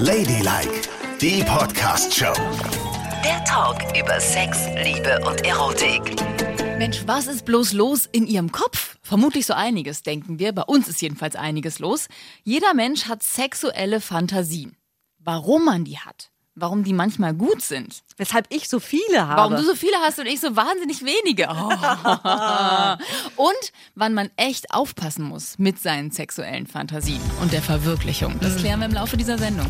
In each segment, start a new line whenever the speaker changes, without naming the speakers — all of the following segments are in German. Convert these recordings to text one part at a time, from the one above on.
Ladylike, die Podcast-Show.
Der Talk über Sex, Liebe und Erotik.
Mensch, was ist bloß los in Ihrem Kopf? Vermutlich so einiges, denken wir. Bei uns ist jedenfalls einiges los. Jeder Mensch hat sexuelle Fantasien. Warum man die hat, warum die manchmal gut sind,
Weshalb ich so viele habe.
warum du so viele hast und ich so wahnsinnig wenige. Oh. Und wann man echt aufpassen muss mit seinen sexuellen Fantasien und der Verwirklichung. Das klären wir im Laufe dieser Sendung.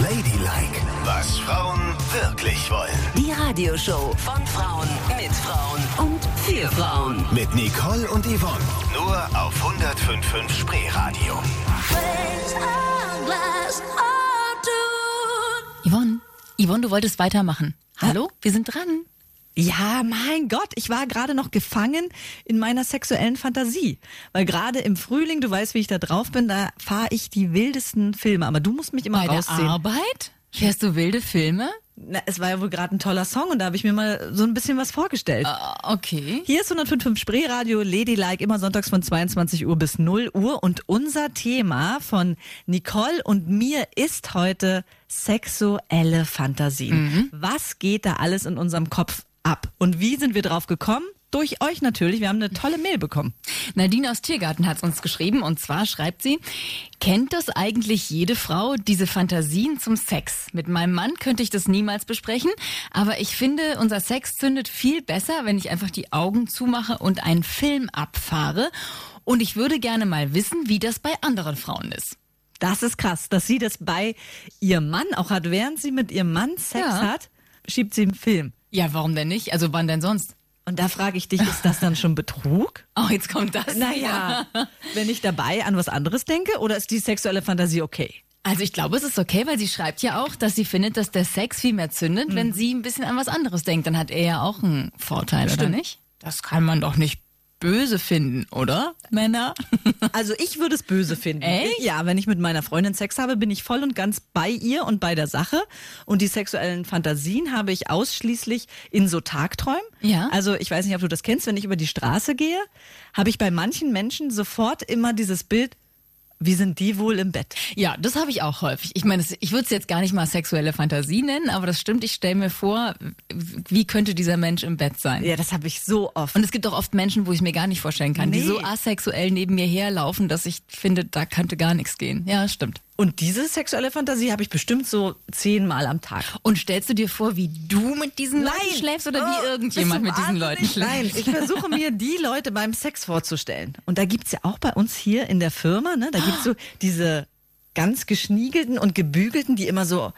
Ladylike, was Frauen wirklich wollen.
Die Radioshow von Frauen mit Frauen und für Frauen.
Mit Nicole und Yvonne. Nur auf 105.5 Spreeradio.
Yvonne, Yvonne, du wolltest weitermachen. Hallo, wir sind dran.
Ja, mein Gott, ich war gerade noch gefangen in meiner sexuellen Fantasie. Weil gerade im Frühling, du weißt, wie ich da drauf bin, da fahre ich die wildesten Filme. Aber du musst mich immer
Bei der
rausziehen.
Arbeit? Fährst du wilde Filme?
Na, es war ja wohl gerade ein toller Song und da habe ich mir mal so ein bisschen was vorgestellt.
Ah, Okay.
Hier ist 105.5 Spreeradio, Ladylike, immer sonntags von 22 Uhr bis 0 Uhr. Und unser Thema von Nicole und mir ist heute sexuelle Fantasien. Was geht da alles in unserem Kopf ab? Und wie sind wir drauf gekommen? Durch euch natürlich. Wir haben eine tolle Mail bekommen.
Nadine aus Tiergarten hat uns geschrieben und zwar schreibt sie, kennt das eigentlich jede Frau, diese Fantasien zum Sex? Mit meinem Mann könnte ich das niemals besprechen, aber ich finde, unser Sex zündet viel besser, wenn ich einfach die Augen zumache und einen Film abfahre. Und ich würde gerne mal wissen, wie das bei anderen Frauen ist.
Das ist krass, dass sie das bei ihrem Mann auch hat. Während sie mit ihrem Mann Sex
Ja.
hat, schiebt sie einen Film.
Ja, warum denn nicht? Also wann denn sonst?
Und da frage ich dich, ist das dann schon Betrug?
Oh, jetzt kommt das.
Naja, wenn ich dabei an was anderes denke, oder ist die sexuelle Fantasie okay?
Also ich glaube, es ist okay, weil sie schreibt ja auch, dass sie findet, dass der Sex viel mehr zündet, wenn sie ein bisschen an was anderes denkt. Dann hat er ja auch einen Vorteil, oder
Stimmt.
nicht? Das kann man doch nicht böse finden, oder, Männer?
Also ich würde es böse finden.
Echt?
Ja, wenn ich mit meiner Freundin Sex habe, bin ich voll und ganz bei ihr und bei der Sache. Und die sexuellen Fantasien habe ich ausschließlich in so Tagträumen.
Ja.
Also ich weiß nicht, ob du das kennst, wenn ich über die Straße gehe, habe ich bei manchen Menschen sofort immer dieses Bild, wie sind die wohl im Bett?
Ja, das habe ich auch häufig. Ich meine, ich würde es jetzt gar nicht mal sexuelle Fantasie nennen, aber das stimmt. Ich stelle mir vor, wie könnte dieser Mensch im Bett sein?
Ja, das habe ich so oft.
Und es gibt auch oft Menschen, wo ich mir gar nicht vorstellen kann, die
Nee.
so asexuell neben mir herlaufen, dass ich finde, da könnte gar nichts gehen. Ja, stimmt.
Und diese sexuelle Fantasie habe ich bestimmt so zehnmal am Tag.
Und stellst du dir vor, wie du mit diesen Leuten schläfst oder wie
Oh,
irgendjemand mit diesen Leuten schläft?
Nein, ich versuche mir die Leute beim Sex vorzustellen. Und da gibt's ja auch bei uns hier in der Firma, ne, da gibt's so diese ganz geschniegelten und gebügelten, die immer so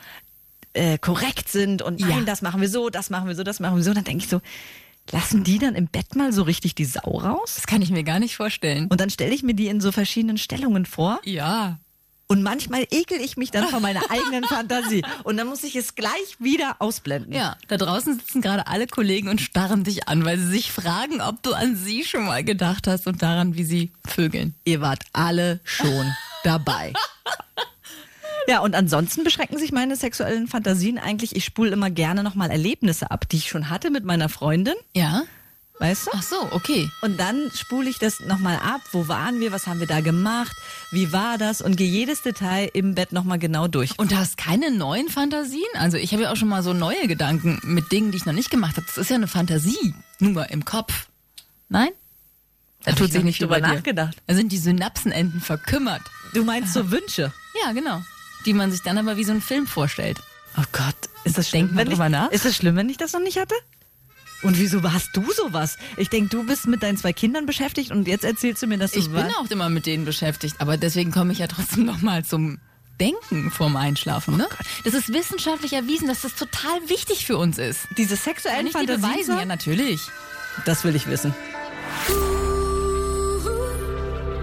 äh, korrekt sind und nein,
Ja.
das machen wir so, das machen wir so, das machen wir so. Und dann denke ich so, lassen die dann im Bett mal so richtig die Sau raus?
Das kann ich mir gar nicht vorstellen.
Und dann stelle ich mir die in so verschiedenen Stellungen vor.
Ja.
Und manchmal ekel ich mich dann von meiner eigenen Fantasie. Und dann muss ich es gleich wieder ausblenden.
Ja, da draußen sitzen gerade alle Kollegen und starren dich an, weil sie sich fragen, ob du an sie schon mal gedacht hast und daran, wie sie vögeln.
Ihr wart alle schon dabei. Ja, und ansonsten beschränken sich meine sexuellen Fantasien eigentlich, ich spule immer gerne nochmal Erlebnisse ab, die ich schon hatte mit meiner Freundin,
Ja?
Weißt du?
Ach so, okay.
Und dann spule ich das nochmal ab, wo waren wir, was haben wir da gemacht, wie war das und gehe jedes Detail im Bett nochmal genau durch.
Und du hast keine neuen Fantasien? Also ich habe ja auch schon mal so neue Gedanken mit Dingen, die ich noch nicht gemacht habe. Das ist ja eine Fantasie, nur im Kopf. Nein? Da
Hab
tut
ich
sich nicht
drüber nachgedacht.
Da sind die Synapsenenden verkümmert.
Du meinst so Wünsche?
Ja, genau. Die man sich dann aber wie so ein Film vorstellt.
Oh Gott, ist das schlimm,
Denk mal
wenn ich,
drüber nach.
Ist das schlimm, wenn ich das noch nicht hatte? Und wieso hast du sowas? Ich denke, du bist mit deinen zwei Kindern beschäftigt und jetzt erzählst du mir, dass du
Ich bin auch immer mit denen beschäftigt, aber deswegen komme ich ja trotzdem noch mal zum Denken vorm Einschlafen. Ne? Das ist wissenschaftlich erwiesen, dass das total wichtig für uns ist.
diese
Kann
sexuellen
ich dir
Fantasien.
beweisen? Ja, natürlich.
Das will ich wissen.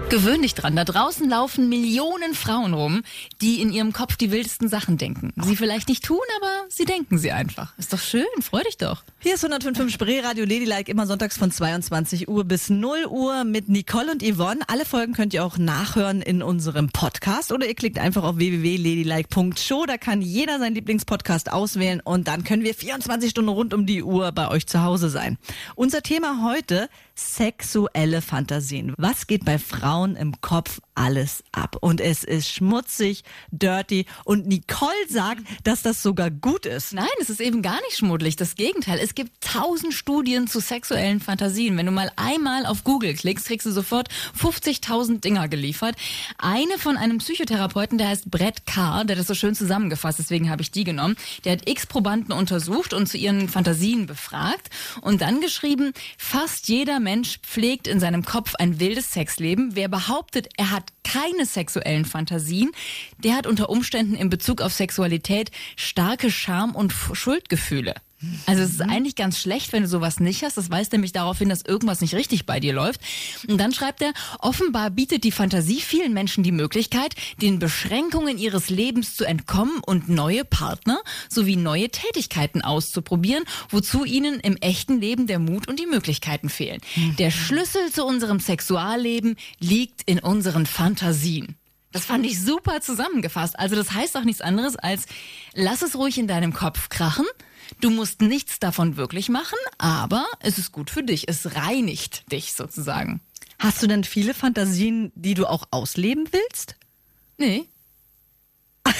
Gewöhn dich dran. Da draußen laufen Millionen Frauen rum, die in ihrem Kopf die wildesten Sachen denken. Sie vielleicht nicht tun, aber sie denken sie einfach. Ist doch schön, freu dich doch.
Hier ist 105.5 Spreeradio Ladylike, immer sonntags von 22 Uhr bis 0 Uhr mit Nicole und Yvonne. Alle Folgen könnt ihr auch nachhören in unserem Podcast oder ihr klickt einfach auf www.ladylike.show. Da kann jeder seinen Lieblingspodcast auswählen und dann können wir 24 Stunden rund um die Uhr bei euch zu Hause sein. Unser Thema heute, sexuelle Fantasien. Was geht bei Frauen im Kopf alles ab. Und es ist schmutzig, dirty. Und Nicole sagt, dass das sogar gut ist.
Nein, es ist eben gar nicht schmuddelig. Das Gegenteil. Es gibt tausend Studien zu sexuellen Fantasien. Wenn du mal einmal auf Google klickst, kriegst du sofort 50.000 Dinger geliefert. Eine von einem Psychotherapeuten, der heißt Brett Carr, der das so schön zusammengefasst, deswegen habe ich die genommen. Der hat x Probanden untersucht und zu ihren Fantasien befragt und dann geschrieben, fast jeder Mensch pflegt in seinem Kopf ein wildes Sexleben. Wer behauptet, er hat keine sexuellen Fantasien, der hat unter Umständen in Bezug auf Sexualität starke Scham- und Schuldgefühle. Also es ist eigentlich ganz schlecht, wenn du sowas nicht hast. Das weist nämlich darauf hin, dass irgendwas nicht richtig bei dir läuft. Und dann schreibt er, offenbar bietet die Fantasie vielen Menschen die Möglichkeit, den Beschränkungen ihres Lebens zu entkommen und neue Partner sowie neue Tätigkeiten auszuprobieren, wozu ihnen im echten Leben der Mut und die Möglichkeiten fehlen. Der Schlüssel zu unserem Sexualleben liegt in unseren Fantasien. Das fand ich super zusammengefasst. Also das heißt auch nichts anderes als, lass es ruhig in deinem Kopf krachen. Du musst nichts davon wirklich machen, aber es ist gut für dich. Es reinigt dich sozusagen.
Hast du denn viele Fantasien, die du auch ausleben willst?
Nee.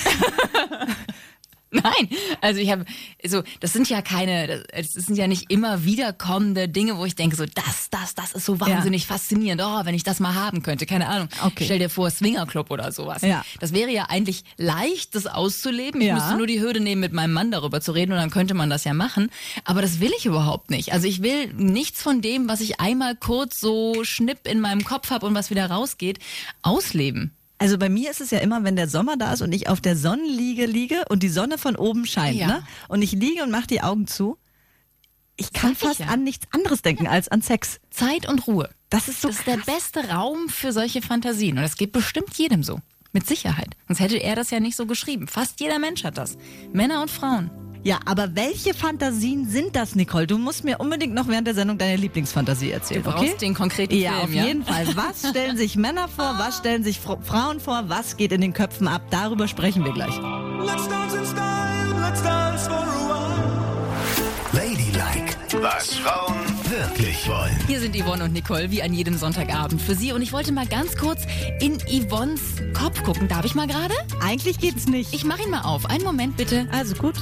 Nein, also ich habe, so, das sind ja keine, das sind ja nicht immer wiederkommende Dinge, wo ich denke, so, das, das, das ist so wahnsinnig ja. faszinierend. Oh, wenn ich das mal haben könnte, keine Ahnung. Okay. Stell dir vor, Swingerclub oder sowas. Ja. Das wäre ja eigentlich leicht, das auszuleben. Ich ja. müsste nur die Hürde nehmen, mit meinem Mann darüber zu reden und dann könnte man das ja machen. Aber das will ich überhaupt nicht. Also ich will nichts von dem, was ich einmal kurz so schnipp in meinem Kopf habe und was wieder rausgeht, ausleben.
Also bei mir ist es ja immer, wenn der Sommer da ist und ich auf der Sonnenliege liege und die Sonne von oben scheint, ja. ne? Und ich liege und mache die Augen zu. Ich kann Sag fast ich ja. an nichts anderes denken als an Sex.
Zeit und Ruhe.
Das ist so
Das ist der beste Raum für solche Fantasien und das geht bestimmt jedem so. Mit Sicherheit. Sonst hätte er das ja nicht so geschrieben. Fast jeder Mensch hat das. Männer und Frauen.
Ja, aber welche Fantasien sind das, Nicole? Du musst mir unbedingt noch während der Sendung deine Lieblingsfantasie erzählen.
Du brauchst
okay?
den konkreten
ja,
Film,
auf jeden Fall. Was stellen sich Männer vor? Was stellen sich Frauen vor? Was geht in den Köpfen ab? Darüber sprechen wir gleich. Let's dance in style, let's dance
for a while. Ladylike, was Frauen wirklich wollen.
Hier sind Yvonne und Nicole, wie an jedem Sonntagabend für Sie. Und ich wollte mal ganz kurz in Yvonnes Kopf gucken. Darf ich mal gerade?
Eigentlich geht's nicht.
Ich mach ihn mal auf. Einen Moment bitte.
Also gut.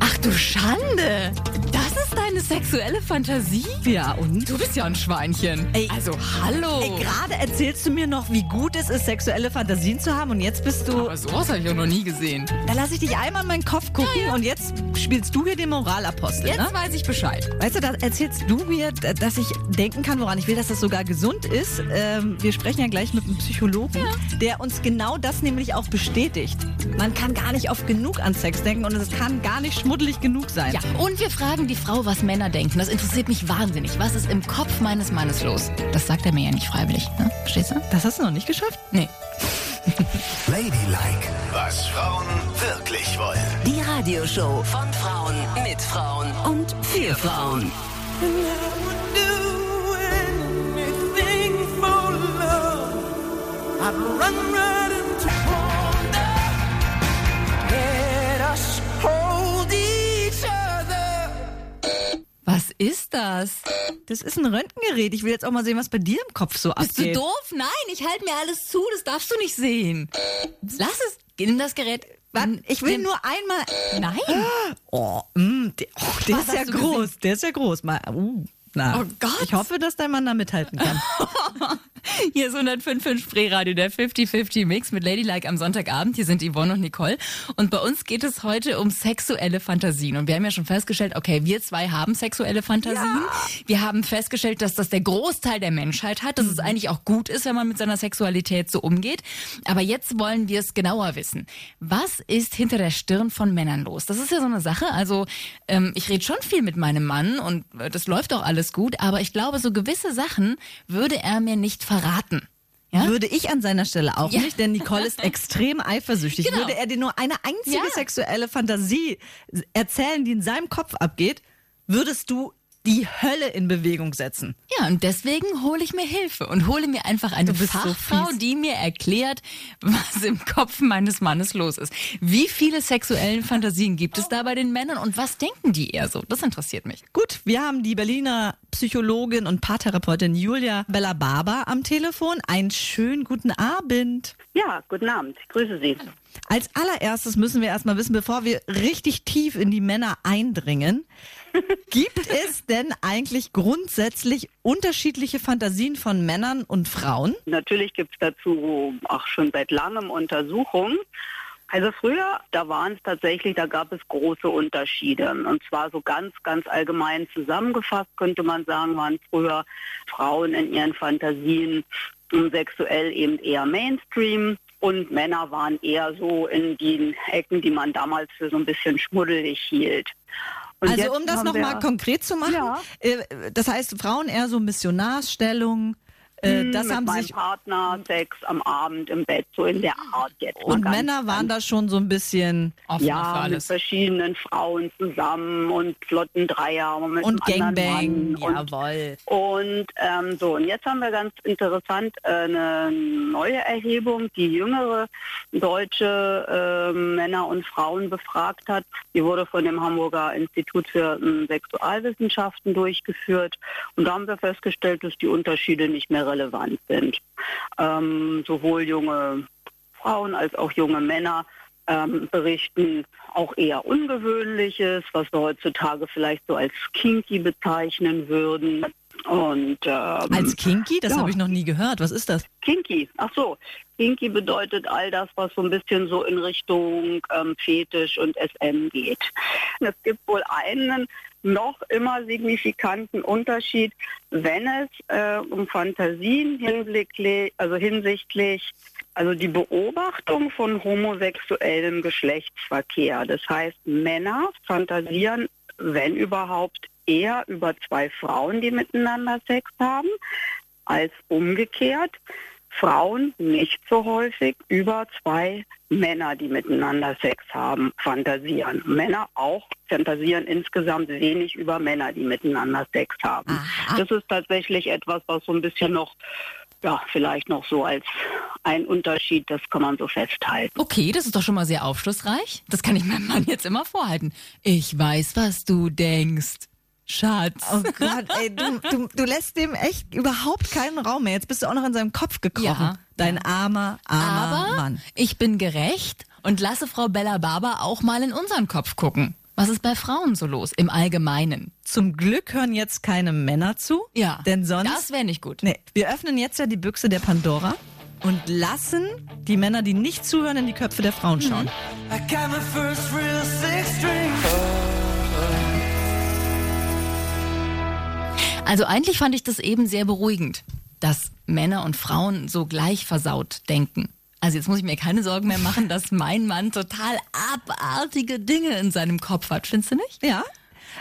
Ach du Schande! Das ist deine sexuelle Fantasie?
Ja, und?
Du bist ja ein Schweinchen. Ey, also, hallo.
Ey, gerade erzählst du mir noch, wie gut es ist, sexuelle Fantasien zu haben und jetzt bist du...
Aber sowas habe ich auch noch nie gesehen.
Da lasse ich dich einmal in meinen Kopf gucken ja, ja. und jetzt spielst du hier den Moralapostel,
Jetzt
ne?
weiß ich Bescheid.
Weißt du, da erzählst du mir, dass ich denken kann, woran ich will, dass das sogar gesund ist. Ähm, wir sprechen ja gleich mit einem Psychologen, ja. der uns genau das nämlich auch bestätigt. Man kann gar nicht oft genug an Sex denken und es kann gar nicht schmuddelig genug sein.
Ja, und wir fragen die Frau, was Männer denken. Das interessiert mich wahnsinnig. Was ist im Kopf meines Mannes los? Das sagt er mir ja nicht freiwillig. Ne? Verstehst du?
Das hast du noch nicht geschafft?
Nee.
Ladylike, was Frauen wirklich wollen.
Die Radioshow von Frauen, mit Frauen und für Frauen. I'd run right
ist das?
Das ist ein Röntgengerät. Ich will jetzt auch mal sehen, was bei dir im Kopf so
Bist
abgeht.
Bist du doof? Nein, ich halte mir alles zu. Das darfst du nicht sehen. Lass es. Nimm das Gerät.
Wann? Ich will nur einmal.
Nein.
Oh, mh, der, oh, der ist ja groß. Gesehen? Der ist ja groß. Mal, uh. Na,
oh Gott.
Ich hoffe, dass dein Mann da mithalten kann.
Hier ist 105.5 Spreeradio, der 50-50 Mix mit Ladylike am Sonntagabend. Hier sind Yvonne und Nicole. Und bei uns geht es heute um sexuelle Fantasien. Und wir haben ja schon festgestellt, okay, wir zwei haben sexuelle Fantasien. Ja. Wir haben festgestellt, dass das der Großteil der Menschheit hat, dass mhm. es eigentlich auch gut ist, wenn man mit seiner Sexualität so umgeht. Aber jetzt wollen wir es genauer wissen. Was ist hinter der Stirn von Männern los? Das ist ja so eine Sache. Also ähm, ich rede schon viel mit meinem Mann und äh, das läuft auch alles gut, aber ich glaube, so gewisse Sachen würde er mir nicht verraten.
Ja? Würde ich an seiner Stelle auch ja. nicht, denn Nicole ist extrem eifersüchtig. Genau. Würde er dir nur eine einzige ja. sexuelle Fantasie erzählen, die in seinem Kopf abgeht, würdest du die Hölle in Bewegung setzen.
Ja, und deswegen hole ich mir Hilfe und hole mir einfach eine
so
Fachfrau,
fies.
die mir erklärt, was im Kopf meines Mannes los ist. Wie viele sexuellen Fantasien gibt es da bei den Männern und was denken die eher so? Das interessiert mich.
Gut, wir haben die Berliner Psychologin und Paartherapeutin Julia Bella-Barber am Telefon. Einen schönen guten Abend.
Ja, guten Abend. Ich grüße Sie.
Als allererstes müssen wir erstmal wissen, bevor wir richtig tief in die Männer eindringen, gibt es denn eigentlich grundsätzlich unterschiedliche Fantasien von Männern und Frauen?
Natürlich gibt es dazu auch schon seit langem Untersuchungen. Also früher, da waren es tatsächlich, da gab es große Unterschiede. Und zwar so ganz, ganz allgemein zusammengefasst könnte man sagen, waren früher Frauen in ihren Fantasien sexuell eben eher Mainstream. Und Männer waren eher so in den Ecken, die man damals für so ein bisschen schmuddelig hielt. Und
also um das nochmal konkret zu machen,
Ja.
äh, das heißt Frauen eher so Missionarsstellung, äh,
Hm,
das
mit
haben
meinem
sich
Partner, Sex am Abend im Bett, so in der Art jetzt.
und Männer waren da schon so ein bisschen
Offen für
ja, mit
alles.
verschiedenen Frauen zusammen und flotten Dreier und mit
und
einem anderen
Gangbang,
Mann und
jawohl.
und ähm, so, und jetzt haben wir ganz interessant äh, eine neue Erhebung, die jüngere deutsche äh, Männer und Frauen befragt hat. Die wurde von dem Hamburger Institut für ähm, Sexualwissenschaften durchgeführt. Und da haben wir festgestellt, dass die Unterschiede nicht mehr relevant sind. Ähm, sowohl junge Frauen als auch junge Männer ähm, berichten auch eher Ungewöhnliches, was wir heutzutage vielleicht so als kinky bezeichnen würden. Und ähm,
Als Kinky, das
ja.
habe ich noch nie gehört. Was ist das?
Kinky, ach so, Kinky bedeutet all das, was so ein bisschen so in Richtung ähm, Fetisch und SM geht. Es gibt wohl einen noch immer signifikanten Unterschied, wenn es äh, um Fantasien hinblicklich, also hinsichtlich, also die Beobachtung von homosexuellem Geschlechtsverkehr. Das heißt, Männer fantasieren, wenn überhaupt, eher über zwei Frauen, die miteinander Sex haben, als umgekehrt Frauen nicht so häufig über zwei Männer, die miteinander Sex haben, fantasieren. Männer auch fantasieren insgesamt wenig über Männer, die miteinander Sex haben.
Aha.
Das ist tatsächlich etwas, was so ein bisschen noch, ja, vielleicht noch so als ein Unterschied, das kann man so festhalten.
Okay, das ist doch schon mal sehr aufschlussreich. Das kann ich meinem Mann jetzt immer vorhalten. Ich weiß, was du denkst. Schatz.
Oh Gott, ey, du, du, du lässt dem echt überhaupt keinen Raum mehr. Jetzt bist du auch noch in seinem Kopf gekrochen.
Ja.
Dein armer, armer
Aber
Mann.
ich bin gerecht und lasse Frau Bella Barber auch mal in unseren Kopf gucken. Was ist bei Frauen so los im Allgemeinen?
Zum Glück hören jetzt keine Männer zu.
Ja,
Denn sonst.
das wäre nicht gut.
Nee, wir öffnen jetzt ja die Büchse der Pandora und lassen die Männer, die nicht zuhören, in die Köpfe der Frauen schauen.
I
Also eigentlich fand ich das eben sehr beruhigend, dass Männer und Frauen so gleich versaut denken. Also jetzt muss ich mir keine Sorgen mehr machen, dass mein Mann total abartige Dinge in seinem Kopf hat. Findest du nicht?
Ja.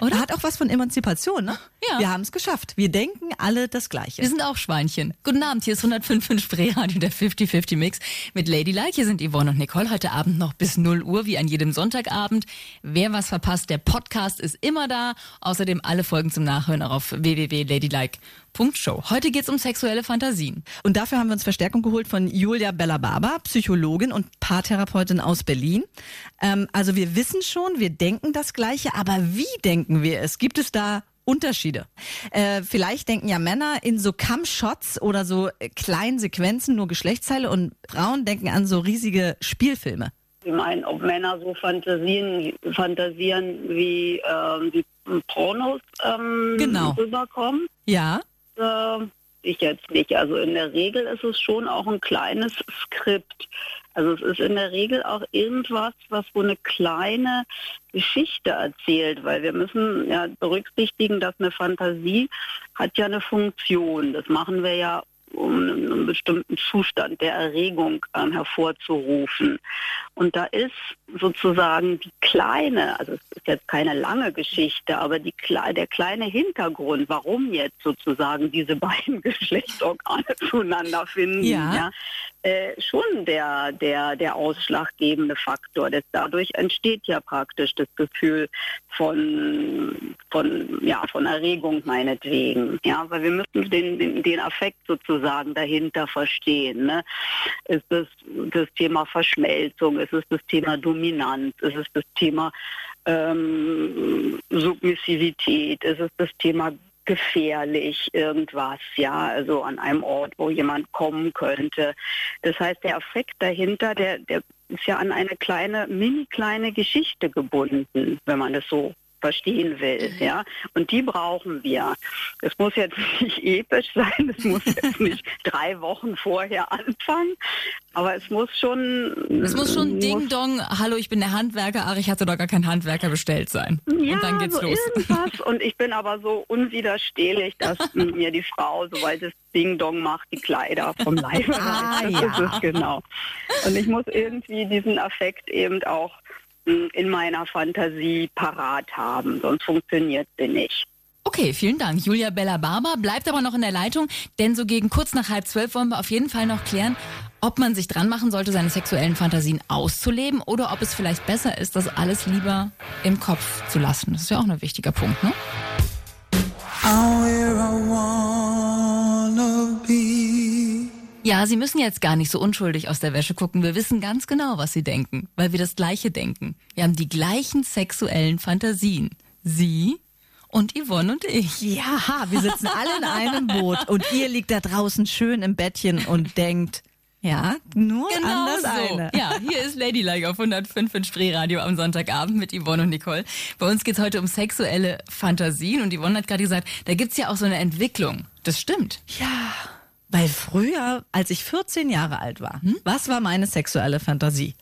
Oder?
Hat auch was von Emanzipation, ne?
Ja.
Wir haben es geschafft. Wir denken alle das Gleiche.
Wir sind auch Schweinchen. Guten Abend, hier ist 105 Spreeradio, der 50-50 Mix mit Ladylike. Hier sind Yvonne und Nicole heute Abend noch bis 0 Uhr, wie an jedem Sonntagabend. Wer was verpasst, der Podcast ist immer da. Außerdem alle Folgen zum Nachhören auch auf www.ladylike.show. Heute geht's um sexuelle Fantasien.
Und dafür haben wir uns Verstärkung geholt von Julia Bella-Barber, Psychologin und Paartherapeutin aus Berlin. Ähm, also wir wissen schon, wir denken das Gleiche, aber wie denken wir es? Gibt es da Unterschiede? Äh, vielleicht denken ja Männer in so Cam-Shots oder so äh, kleinen Sequenzen, nur Geschlechtsteile und Frauen denken an so riesige Spielfilme.
Ich meine, ob Männer so Fantasien, fantasieren, wie, ähm, wie Pornos ähm,
Genau.
rüberkommen.
Ja,
Äh, ich jetzt nicht. Also in der Regel ist es schon auch ein kleines Skript. Also es ist in der Regel auch irgendwas, was so eine kleine Geschichte erzählt, weil wir müssen ja berücksichtigen, dass eine Fantasie hat ja eine Funktion. Das machen wir ja um einen, bestimmten Zustand der Erregung ähm, hervorzurufen. Und da ist sozusagen die kleine, also es ist jetzt keine lange Geschichte, aber die, der kleine Hintergrund, warum jetzt sozusagen diese beiden Geschlechtsorgane zueinander finden,
Ja.
äh, schon der, der, der ausschlaggebende Faktor. Das, dadurch entsteht ja praktisch das Gefühl von, von, ja, von Erregung meinetwegen. Ja, weil wir müssen den, den, den Affekt sozusagen dahinter verstehen. Ne? Ist es das Thema Verschmelzung? Ist es das Thema Dominanz? Ist es das Thema ähm, Submissivität? Ist es das Thema gefährlich, irgendwas, ja, also an einem Ort, wo jemand kommen könnte. Das heißt, der Effekt dahinter, der, der ist ja an eine kleine, mini kleine Geschichte gebunden, wenn man das so verstehen will,
Mhm.
ja. Und die brauchen wir. Es muss jetzt nicht episch sein, es muss jetzt nicht drei Wochen vorher anfangen, aber es muss schon.
Es muss schon Ding Dong, hallo, ich bin der Handwerker, ach, ich hatte doch gar keinen Handwerker bestellt sein.
Ja,
Und dann geht's
so
los.
irgendwas. Und ich bin aber so unwiderstehlich, dass mir die Frau, sobald es Ding Dong macht, die Kleider vom Leib
Ah.
Das
ja.
ist es genau. Und ich muss irgendwie diesen Affekt eben auch in meiner Fantasie parat haben, sonst funktioniert sie nicht.
Okay, vielen Dank. Julia Bella Barber bleibt aber noch in der Leitung, denn so gegen kurz nach halb zwölf wollen wir auf jeden Fall noch klären, ob man sich dran machen sollte, seine sexuellen Fantasien auszuleben oder ob es vielleicht besser ist, das alles lieber im Kopf zu lassen. Das ist ja auch ein wichtiger Punkt, ne? Ja, Sie müssen jetzt gar nicht so unschuldig aus der Wäsche gucken. Wir wissen ganz genau, was Sie denken, weil wir das Gleiche denken. Wir haben die gleichen sexuellen Fantasien. Sie und Yvonne und ich.
Ja, wir sitzen alle in einem Boot und ihr liegt da draußen schön im Bettchen und denkt, ja, nur an das eine.
Genau Ja, hier ist Ladylike auf 105 in Spreeradio am Sonntagabend mit Yvonne und Nicole. Bei uns geht's heute um sexuelle Fantasien und Yvonne hat gerade gesagt, da gibt's ja auch so eine Entwicklung. Das stimmt.
Ja, weil früher, als ich 14 Jahre alt war, was war meine sexuelle Fantasie?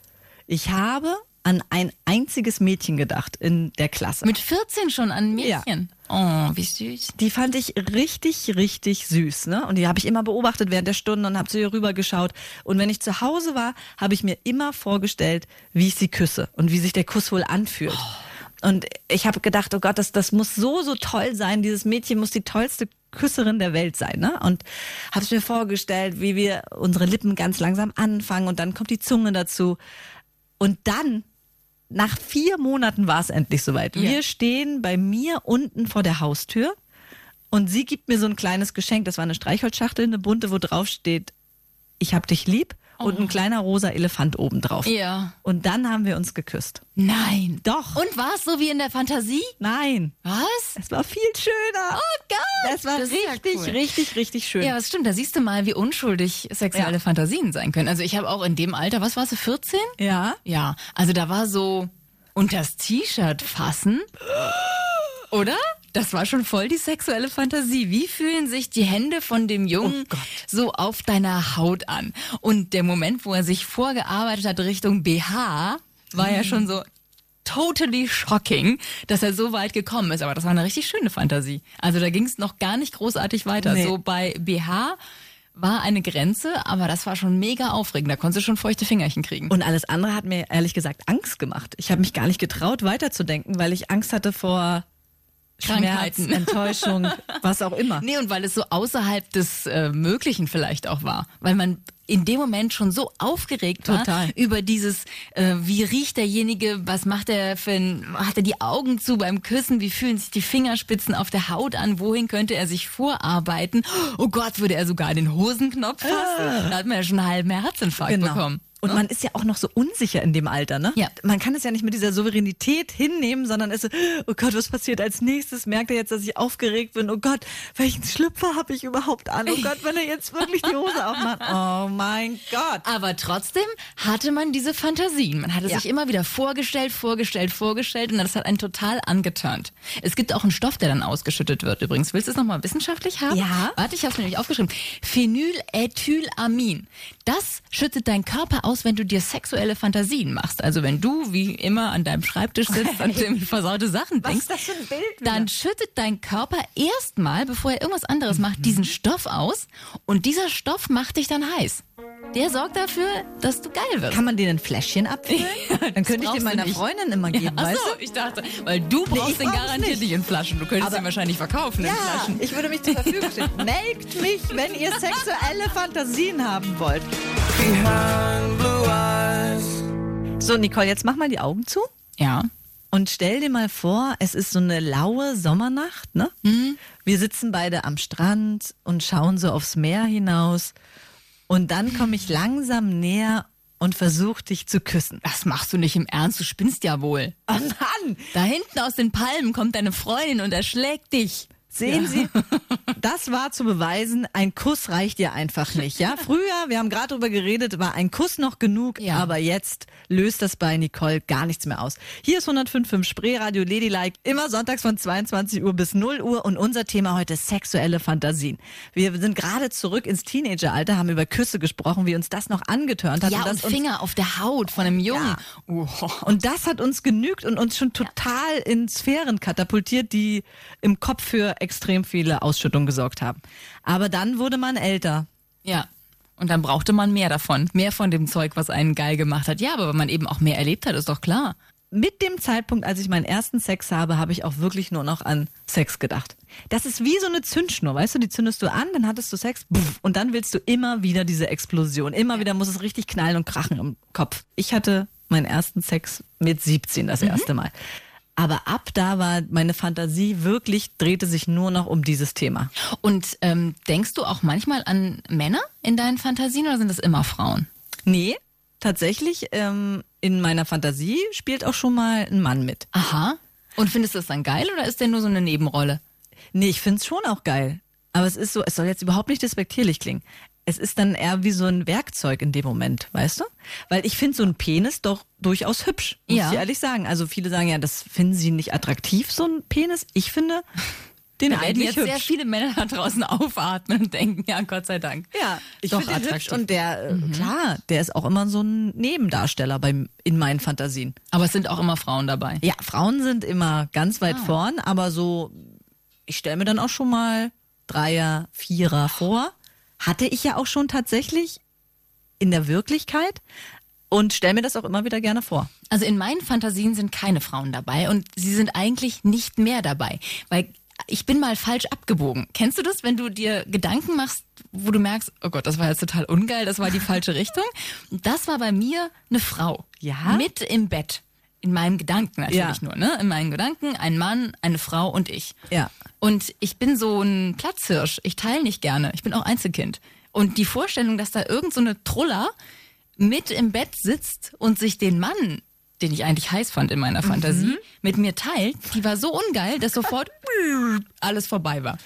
Ich habe an ein einziges Mädchen gedacht in der Klasse.
Mit 14 schon an Mädchen. Oh, wie süß.
die fand ich richtig, richtig süß, ne? Und die habe ich immer beobachtet während der Stunde und habe zu ihr rübergeschaut. Und wenn ich zu Hause war, habe ich mir immer vorgestellt, wie ich sie küsse und wie sich der Kuss wohl anfühlt. Und ich habe gedacht, oh Gott, das, das muss so, so toll sein. Dieses Mädchen muss die tollste Küsserin der Welt sein, ne? Und habe es mir vorgestellt, wie wir unsere Lippen ganz langsam anfangen und dann kommt die Zunge dazu. Und dann nach vier Monaten war es endlich soweit.
Ja.
Wir stehen bei mir unten vor der Haustür und sie gibt mir so ein kleines Geschenk. Das war eine Streichholzschachtel, eine bunte, wo drauf steht, ich hab dich lieb und ein kleiner rosa Elefant oben drauf.
Oh. Ja.
Und dann haben wir uns geküsst.
Nein.
Doch.
Und war es so wie in der Fantasie?
Nein.
Was?
Es war viel schöner.
Oh Gott.
Das war
Das ja
richtig,
cool.
richtig, richtig schön.
Ja, das stimmt. Da siehst du mal, wie unschuldig sexuelle
Ja.
Fantasien sein können. Also ich habe auch in dem Alter, was warst du, 14?
ja.
Ja, also da war so unters T-Shirt fassen. Oder? Das war schon voll die sexuelle Fantasie. Wie fühlen sich die Hände von dem Jungen so auf deiner Haut an? Und der Moment, wo er sich vorgearbeitet hat Richtung BH, war ja schon so totally shocking, dass er so weit gekommen ist. Aber das war eine richtig schöne Fantasie. Also da ging es noch gar nicht großartig weiter.
Nee.
So bei BH war eine Grenze, aber das war schon mega aufregend. Da konntest du schon feuchte Fingerchen kriegen.
Und alles andere hat mir ehrlich gesagt Angst gemacht. Ich habe mich gar nicht getraut, weiterzudenken, weil ich Angst hatte vor Schmerz,
Krankheiten.
Enttäuschung, was auch immer.
Nee, und weil es so außerhalb des äh, Möglichen vielleicht auch war. Weil man in dem Moment schon so aufgeregt war
Total.
über dieses, äh, wie riecht derjenige, was macht er für ein, hat er die Augen zu beim Küssen, wie fühlen sich die Fingerspitzen auf der Haut an, wohin könnte er sich vorarbeiten? Oh Gott, würde er sogar den Hosenknopf fassen? Da hat man ja schon einen halben Herzinfarkt bekommen.
Und man ist ja auch noch so unsicher in dem Alter, ne?
Ja.
Man kann es ja nicht mit dieser Souveränität hinnehmen, sondern ist so, oh Gott, was passiert als nächstes? Merkt er jetzt, dass ich aufgeregt bin? Oh Gott, welchen Schlüpfer habe ich überhaupt an? Oh Gott, wenn er jetzt wirklich die Hose aufmacht. Oh mein Gott.
Aber trotzdem hatte man diese Fantasien. Man hatte
Ja.
sich immer wieder vorgestellt, vorgestellt, vorgestellt und das hat einen total angeturnt. Es gibt auch einen Stoff, der dann ausgeschüttet wird übrigens. Willst du es nochmal wissenschaftlich haben?
Ja.
Warte, ich habe es mir nämlich aufgeschrieben. Phenylethylamin. Das schüttet dein Körper aus, wenn du dir sexuelle Fantasien machst. Also wenn du wie immer an deinem Schreibtisch sitzt und irgendwie versaute Sachen
Was
denkst,
ist das für ein Bild wieder?
dann schüttet dein Körper erstmal, bevor er irgendwas anderes
Mhm.
macht, diesen Stoff aus und dieser Stoff macht dich dann heiß. Der sorgt dafür, dass du geil wirst.
Kann man den in Fläschchen abfüllen? Dann könnte ich den meiner
nicht.
Freundin immer geben,
Ach
weißt
so, ich dachte, weil du brauchst
ich
den garantiert
nicht.
nicht in Flaschen. Du könntest
Aber-
den wahrscheinlich verkaufen
du?
in
Ja,
Flaschen.
ich würde mich zur Verfügung stellen. Melkt mich, wenn ihr sexuelle Fantasien haben wollt.
behind.
So, Nicole, jetzt mach mal die Augen zu.
Ja.
Und stell dir mal vor, es ist so eine laue Sommernacht, ne? Wir sitzen beide am Strand und schauen so aufs Meer hinaus. Und dann komme ich langsam näher und versuche dich zu küssen.
Das machst du nicht im Ernst, du spinnst ja wohl.
Oh Mann!
Da hinten aus den Palmen kommt deine Freundin und erschlägt dich.
Sehen Sie, das war zu beweisen, ein Kuss reicht ja einfach nicht. Ja, früher, wir haben gerade drüber geredet, war ein Kuss noch genug,
Ja.
aber jetzt löst das bei Nicole gar nichts mehr aus. Hier ist 105.5 Spreeradio Ladylike, immer sonntags von 22 Uhr bis 0 Uhr und unser Thema heute sexuelle Fantasien. Wir sind gerade zurück ins Teenageralter, haben über Küsse gesprochen, wie uns das noch angetörnt hat.
Ja,
und
und Finger auf der Haut von einem Jungen. Oh.
und das hat uns genügt und uns schon total in Sphären katapultiert, die im Kopf für extrem viele Ausschüttungen gesorgt haben. Aber dann wurde man älter.
Ja. Und dann brauchte man mehr davon. Mehr von dem Zeug, was einen geil gemacht hat. Ja, aber wenn man eben auch mehr erlebt hat, ist doch klar.
Mit dem Zeitpunkt, als ich meinen ersten Sex habe, habe ich auch wirklich nur noch an Sex gedacht. Das ist wie so eine Zündschnur, weißt du, die zündest du an, dann hattest du Sex, buff, und dann willst du immer wieder diese Explosion. Immer wieder muss es richtig knallen und krachen im Kopf. Ich hatte meinen ersten Sex mit 17 das erste Mal. Aber ab da war meine Fantasie wirklich, drehte sich nur noch um dieses Thema.
Und ähm, denkst du auch manchmal an Männer in deinen Fantasien oder sind das immer Frauen?
Nee, tatsächlich, ähm, in meiner Fantasie spielt auch schon mal ein Mann mit.
Aha. Und findest du das dann geil oder ist der nur so eine Nebenrolle?
Nee, ich find's schon auch geil. Aber es ist so, es soll jetzt überhaupt nicht despektierlich klingen. Es ist dann eher wie so ein Werkzeug in dem Moment, weißt du? Weil ich finde so ein Penis doch durchaus hübsch, muss
Ja.
ich ehrlich sagen. Also viele sagen ja, das finden sie nicht attraktiv, so ein Penis. Ich finde den
Da
eigentlich
jetzt
hübsch.
sehr viele Männer da draußen aufatmen und denken, ja, Gott sei Dank.
Ja, ich
Doch
finde den hübsch
attraktiv.
und der, äh, klar, der ist auch immer so ein Nebendarsteller beim, in meinen Fantasien.
Aber es sind auch immer Frauen dabei.
Ja, Frauen sind immer ganz
Ah.
weit vorn, aber so, ich stelle mir dann auch schon mal Dreier, Vierer vor. Hatte ich ja auch schon tatsächlich in der Wirklichkeit und stelle mir das auch immer wieder gerne vor.
Also in meinen Fantasien sind keine Frauen dabei und sie sind eigentlich nicht mehr dabei, weil ich bin mal falsch abgebogen. Kennst du das, wenn du dir Gedanken machst, wo du merkst, oh Gott, das war jetzt total ungeil, das war die falsche Richtung? Das war bei mir eine Frau.
Ja?
Mit im Bett. In meinem Gedanken natürlich
Ja.
nur, ne? In meinen Gedanken ein Mann, eine Frau und ich.
Ja.
Und ich bin so ein Platzhirsch. Ich teile nicht gerne. Ich bin auch Einzelkind. Und die Vorstellung, dass da irgend so eine Truller mit im Bett sitzt und sich den Mann, den ich eigentlich heiß fand in meiner Fantasie, mit mir teilt, die war so ungeil, dass sofort alles vorbei war.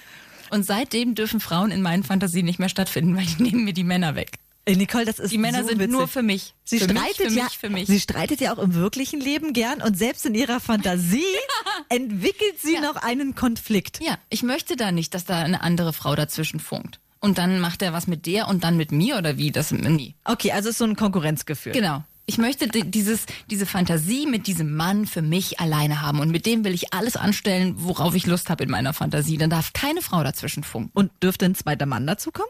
Und seitdem dürfen Frauen in meinen Fantasien nicht mehr stattfinden, weil die nehmen mir die Männer weg.
Nicole, das ist
Die Männer
so
sind
witzig.
nur für mich.
Sie
für
streitet
mich, für
ja,
mich, für mich.
Sie streitet ja auch im wirklichen Leben gern und selbst in ihrer Fantasie entwickelt sie
Ja.
noch einen Konflikt.
Ja, ich möchte da nicht, dass da eine andere Frau dazwischen funkt. Und dann macht er was mit der und dann mit mir oder wie? Das nie.
Okay, also ist so ein Konkurrenzgefühl.
Genau. Ich möchte di- dieses, diese Fantasie mit diesem Mann für mich alleine haben und mit dem will ich alles anstellen, worauf ich Lust habe in meiner Fantasie. Dann darf keine Frau dazwischen funken.
Und dürfte ein zweiter Mann dazu kommen?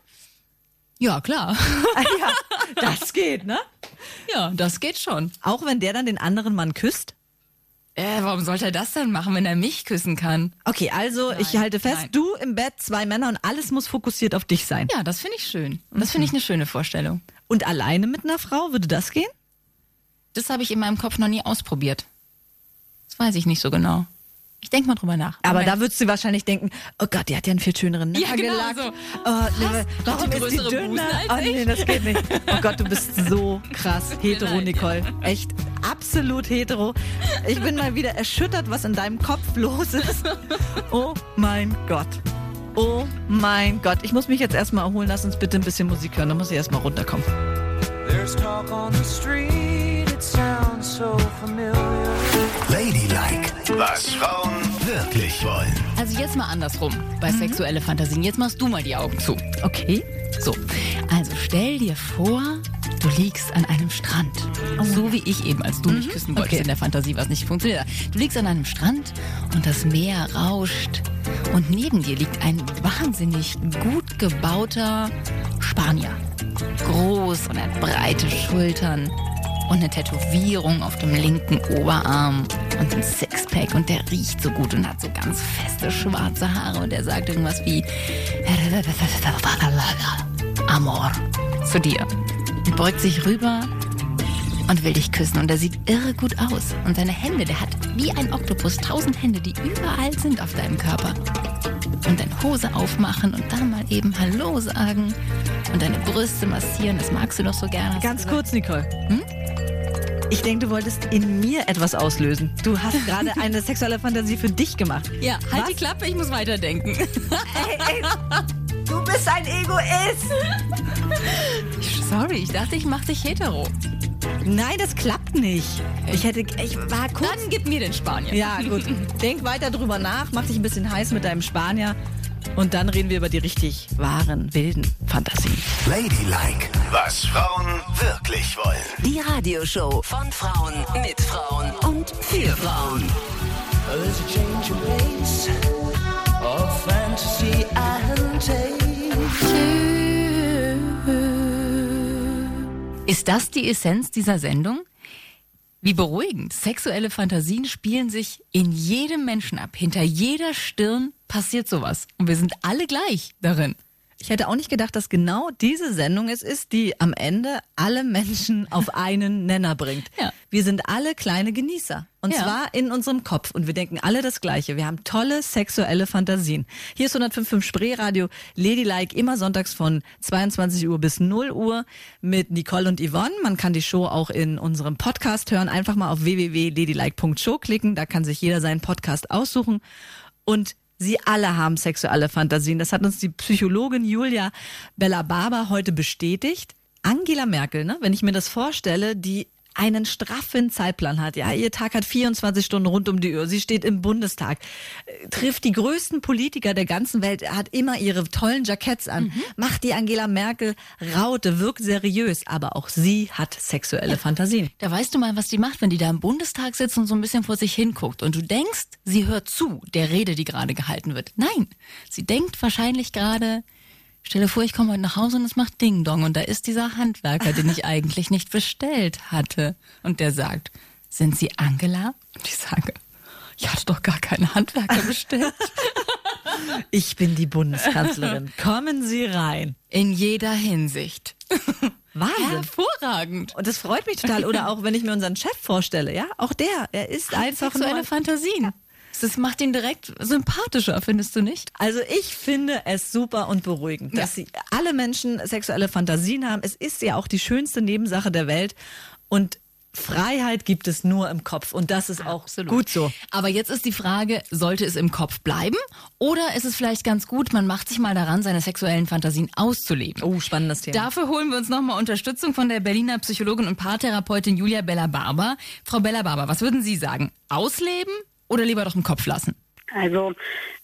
Ja, klar.
Ah, ja, das geht, ne?
ja, das geht schon.
Auch wenn der dann den anderen Mann küsst?
Äh, warum sollte er das denn machen, wenn er mich küssen kann?
Okay, also ich halte fest,
nein.
du im Bett, zwei Männer und alles muss fokussiert auf dich sein.
Ja, das finde ich schön. Das finde ich eine schöne Vorstellung.
Und alleine mit einer Frau, würde das gehen?
Das habe ich in meinem Kopf noch nie ausprobiert. Das weiß ich nicht so genau. Ich denke mal drüber nach.
Aber
Moment.
da würdest du wahrscheinlich denken, oh Gott, die hat ja einen viel schöneren
Ja, genau so.
Oh, nee, warum
die
ist die dünner? Oh nee,
ich?
das geht nicht. Oh Gott, du bist so krass hetero. Nicole. Echt absolut hetero. Ich bin mal wieder erschüttert, was in deinem Kopf los ist. Oh mein Gott. Oh mein Gott. Ich muss mich jetzt erstmal erholen. Lass uns bitte ein bisschen Musik hören. Dann muss ich erstmal runterkommen.
There's talk on the street, it sounds so familiar.
Ladylike, was Frauen wirklich wollen.
Also jetzt mal andersrum bei sexuelle Fantasien. Jetzt machst du mal die Augen zu.
Okay.
So, also stell dir vor, du liegst an einem Strand. So wie ich eben, als du mich küssen wolltest
Okay.
in der Fantasie, was nicht funktioniert. Du liegst an einem Strand und das Meer rauscht. Und neben dir liegt ein wahnsinnig gut gebauter Spanier. Groß und hat breite Schultern und eine Tätowierung auf dem linken Oberarm und ein Sixpack und der riecht so gut und hat so ganz feste schwarze Haare und er sagt irgendwas wie Amor zu dir. und beugt sich rüber und will dich küssen. Und er sieht irre gut aus. Und seine Hände, der hat wie ein Oktopus tausend Hände, die überall sind auf deinem Körper. Und deine Hose aufmachen und da mal eben Hallo sagen und deine Brüste massieren. Das magst du doch so gerne.
Ganz kurz, Nicole. Ich denke, du wolltest in mir etwas auslösen. Du hast gerade eine sexuelle Fantasie für dich gemacht.
Ja, halt
Was?
die Klappe, ich muss weiterdenken.
Ey, ey, du bist ein Egoist.
Sorry, ich dachte, ich mach dich hetero.
Nein, das klappt nicht. Ich hätte, ich war kurz.
Dann gib mir den Spanier.
Ja, gut. Denk weiter drüber nach, mach dich ein bisschen heiß mit deinem Spanier. Und dann reden wir über die richtig wahren, wilden Fantasien.
Ladylike, was Frauen wirklich wollen.
Die Radioshow von Frauen mit Frauen und für Frauen.
There's a change of pace of fantasy and taste.
Ist das die Essenz dieser Sendung? Wie beruhigend. Sexuelle Fantasien spielen sich in jedem Menschen ab. Hinter jeder Stirn passiert sowas. Und wir sind alle gleich darin.
Ich hätte auch nicht gedacht, dass genau diese Sendung es ist, die am Ende alle Menschen auf einen Nenner bringt.
Ja.
Wir sind alle kleine Genießer. Und
Ja.
zwar in unserem Kopf. Und wir denken alle das Gleiche. Wir haben tolle sexuelle Fantasien. Hier ist 105.5 Spreeradio Ladylike immer sonntags von 22 Uhr bis 0 Uhr mit Nicole und Yvonne. Man kann die Show auch in unserem Podcast hören. Einfach mal auf www.ladylike.show klicken. Da kann sich jeder seinen Podcast aussuchen. Und Sie alle haben sexuelle Fantasien. Das hat uns die Psychologin Julia Bella Barber heute bestätigt. Angela Merkel, ne, wenn ich mir das vorstelle, die einen straffen Zeitplan hat. Ja, ihr Tag hat 24 Stunden rund um die Uhr. Sie steht im Bundestag, äh, trifft die größten Politiker der ganzen Welt, hat immer ihre tollen Jacketts an, macht die Angela Merkel Raute, wirkt seriös, aber auch sie hat sexuelle Fantasien.
Da weißt du mal, was die macht, wenn die da im Bundestag sitzt und so ein bisschen vor sich hinguckt. Und du denkst, sie hört zu der Rede, die gerade gehalten wird. Nein, sie denkt wahrscheinlich gerade, stell dir vor, ich komme heute nach Hause und es macht Ding Dong. Und da ist dieser Handwerker, den ich eigentlich nicht bestellt hatte. Und der sagt, sind Sie Angela? Und ich sage, ich hatte doch gar keinen Handwerker bestellt.
Ich bin die Bundeskanzlerin. Kommen Sie rein.
In jeder Hinsicht.
Wahnsinn.
Hervorragend.
Und das freut mich total. Oder auch, wenn ich mir unseren Chef vorstelle, ja, auch der, er ist einfach
Sexuelle
nur,
Fantasien. Das macht ihn direkt sympathischer, findest du nicht?
Also ich finde es super und beruhigend, dass sie alle Menschen sexuelle Fantasien haben. Es ist ja auch die schönste Nebensache der Welt und Freiheit gibt es nur im Kopf und das ist auch
Absolut.
gut so.
Aber jetzt ist die Frage, sollte es im Kopf bleiben oder ist es vielleicht ganz gut, man macht sich mal daran, seine sexuellen Fantasien auszuleben?
Oh, spannendes Thema.
Dafür holen wir uns nochmal Unterstützung von der Berliner Psychologin und Paartherapeutin Julia Bella-Barber. Frau Bella-Barber, was würden Sie sagen? Ausleben oder lieber doch im Kopf lassen?
Also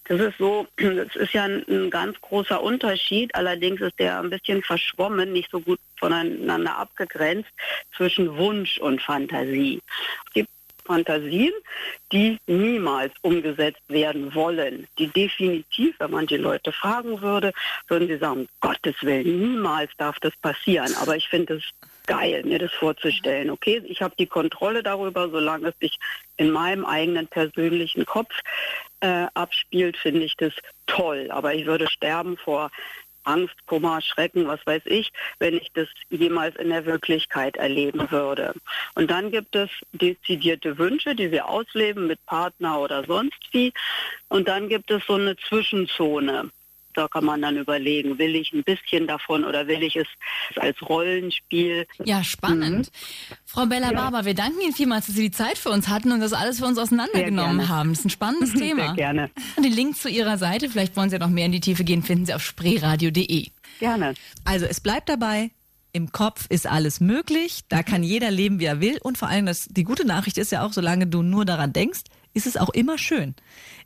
das ist so, das ist ja ein, ein ganz großer Unterschied. Allerdings ist der ein bisschen verschwommen, nicht so gut voneinander abgegrenzt zwischen Wunsch und Fantasie. Es gibt Fantasien, die niemals umgesetzt werden wollen. Die definitiv, wenn man die Leute fragen würde, würden sie sagen, um Gottes Willen, niemals darf das passieren. Aber ich finde es geil, mir das vorzustellen. Okay, ich habe die Kontrolle darüber, solange es sich in meinem eigenen persönlichen Kopf äh, abspielt, finde ich das toll. Aber ich würde sterben vor Angst, Kummer, Schrecken, was weiß ich, wenn ich das jemals in der Wirklichkeit erleben würde. Und dann gibt es dezidierte Wünsche, die wir ausleben mit Partner oder sonst wie. Und dann gibt es so eine Zwischenzone. Da kann man dann überlegen, will ich ein bisschen davon oder will ich es als Rollenspiel
Ja, spannend. Frau Bella-Barber, wir danken Ihnen vielmals, dass Sie die Zeit für uns hatten und das alles für uns auseinandergenommen haben. Das ist ein spannendes Thema.
Sehr gerne.
Den Link zu Ihrer Seite, vielleicht wollen Sie ja noch mehr in die Tiefe gehen, finden Sie auf spreeradio.de.
Gerne.
Also es bleibt dabei, im Kopf ist alles möglich, da kann jeder leben, wie er will und vor allem das, die gute Nachricht ist ja auch, solange du nur daran denkst, ist es auch immer schön.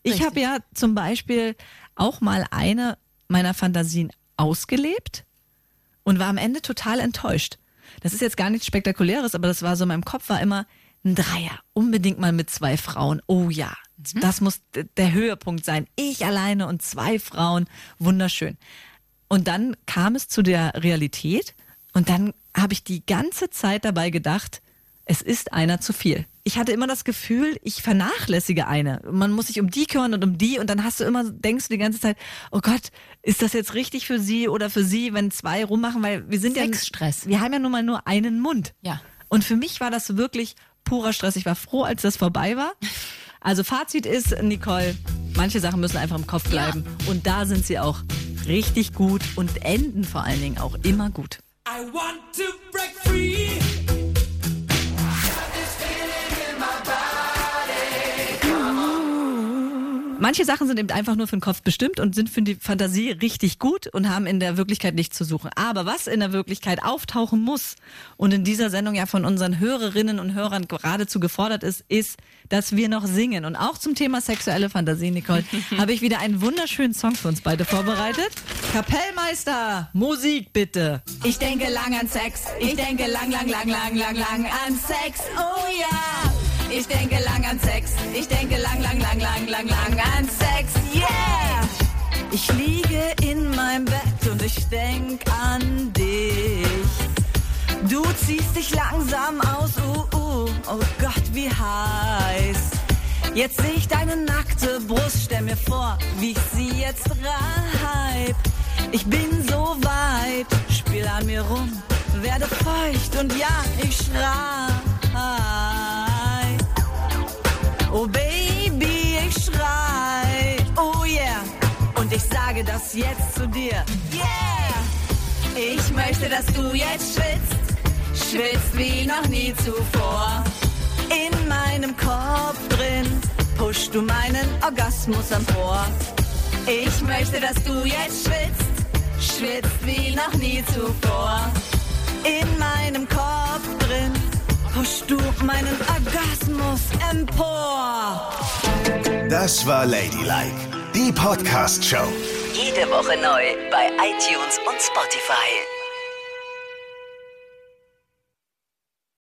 Ich habe ja zum Beispiel auch mal eine meiner Fantasien ausgelebt und war am Ende total enttäuscht. Das ist jetzt gar nichts Spektakuläres, aber das war so in meinem Kopf war immer ein Dreier, unbedingt mal mit zwei Frauen. Oh ja, das muss der Höhepunkt sein. Ich alleine und zwei Frauen, wunderschön. Und dann kam es zu der Realität und dann habe ich die ganze Zeit dabei gedacht, es ist einer zu viel. Ich hatte immer das Gefühl, ich vernachlässige eine. Man muss sich um die kümmern und um die und dann hast du immer, denkst du die ganze Zeit, oh Gott, ist das jetzt richtig für sie oder für sie, wenn zwei rummachen, weil wir sind
Sexstress.
ja, wir haben ja nun mal nur einen Mund.
Ja.
Und für mich war das wirklich purer Stress. Ich war froh, als das vorbei war. Also Fazit ist, Nicole, manche Sachen müssen einfach im Kopf bleiben. Und da sind sie auch richtig gut und enden vor allen Dingen auch immer gut.
I want to break free.
Manche Sachen sind eben einfach nur für den Kopf bestimmt und sind für die Fantasie richtig gut und haben in der Wirklichkeit nichts zu suchen. Aber was in der Wirklichkeit auftauchen muss und in dieser Sendung ja von unseren Hörerinnen und Hörern geradezu gefordert ist, ist, dass wir noch singen. Und auch zum Thema sexuelle Fantasie, Nicole, habe ich wieder einen wunderschönen Song für uns beide vorbereitet. Kapellmeister, Musik bitte.
Ich denke lang an Sex. Ich denke lang, lang, lang, lang, lang, lang an Sex. Oh ja. Ich denke lang an Sex. Ich denke lang, lang, lang, lang, lang, lang an Sex. Yeah.
Ich liege in meinem Bett und ich denk an dich. Du ziehst dich langsam aus, uh, uh, oh Gott, wie heiß. Jetzt seh ich deine nackte Brust, stell mir vor, wie ich sie jetzt reib. Ich bin so weit, spiel an mir rum, werde feucht und ja, ich schrei. Oh Baby, ich schrei, oh yeah. Und ich sage das jetzt zu dir.
Yeah. Ich möchte, dass du jetzt schwitzt. Schwitzt wie noch nie zuvor.
In meinem Kopf drin pushst du meinen Orgasmus empor.
Ich möchte, dass du jetzt schwitzt. Schwitzt wie noch nie zuvor.
In meinem Kopf drin pushst du meinen Orgasmus empor.
Das war Ladylike, die Podcast-Show.
Jede Woche neu bei iTunes und Spotify.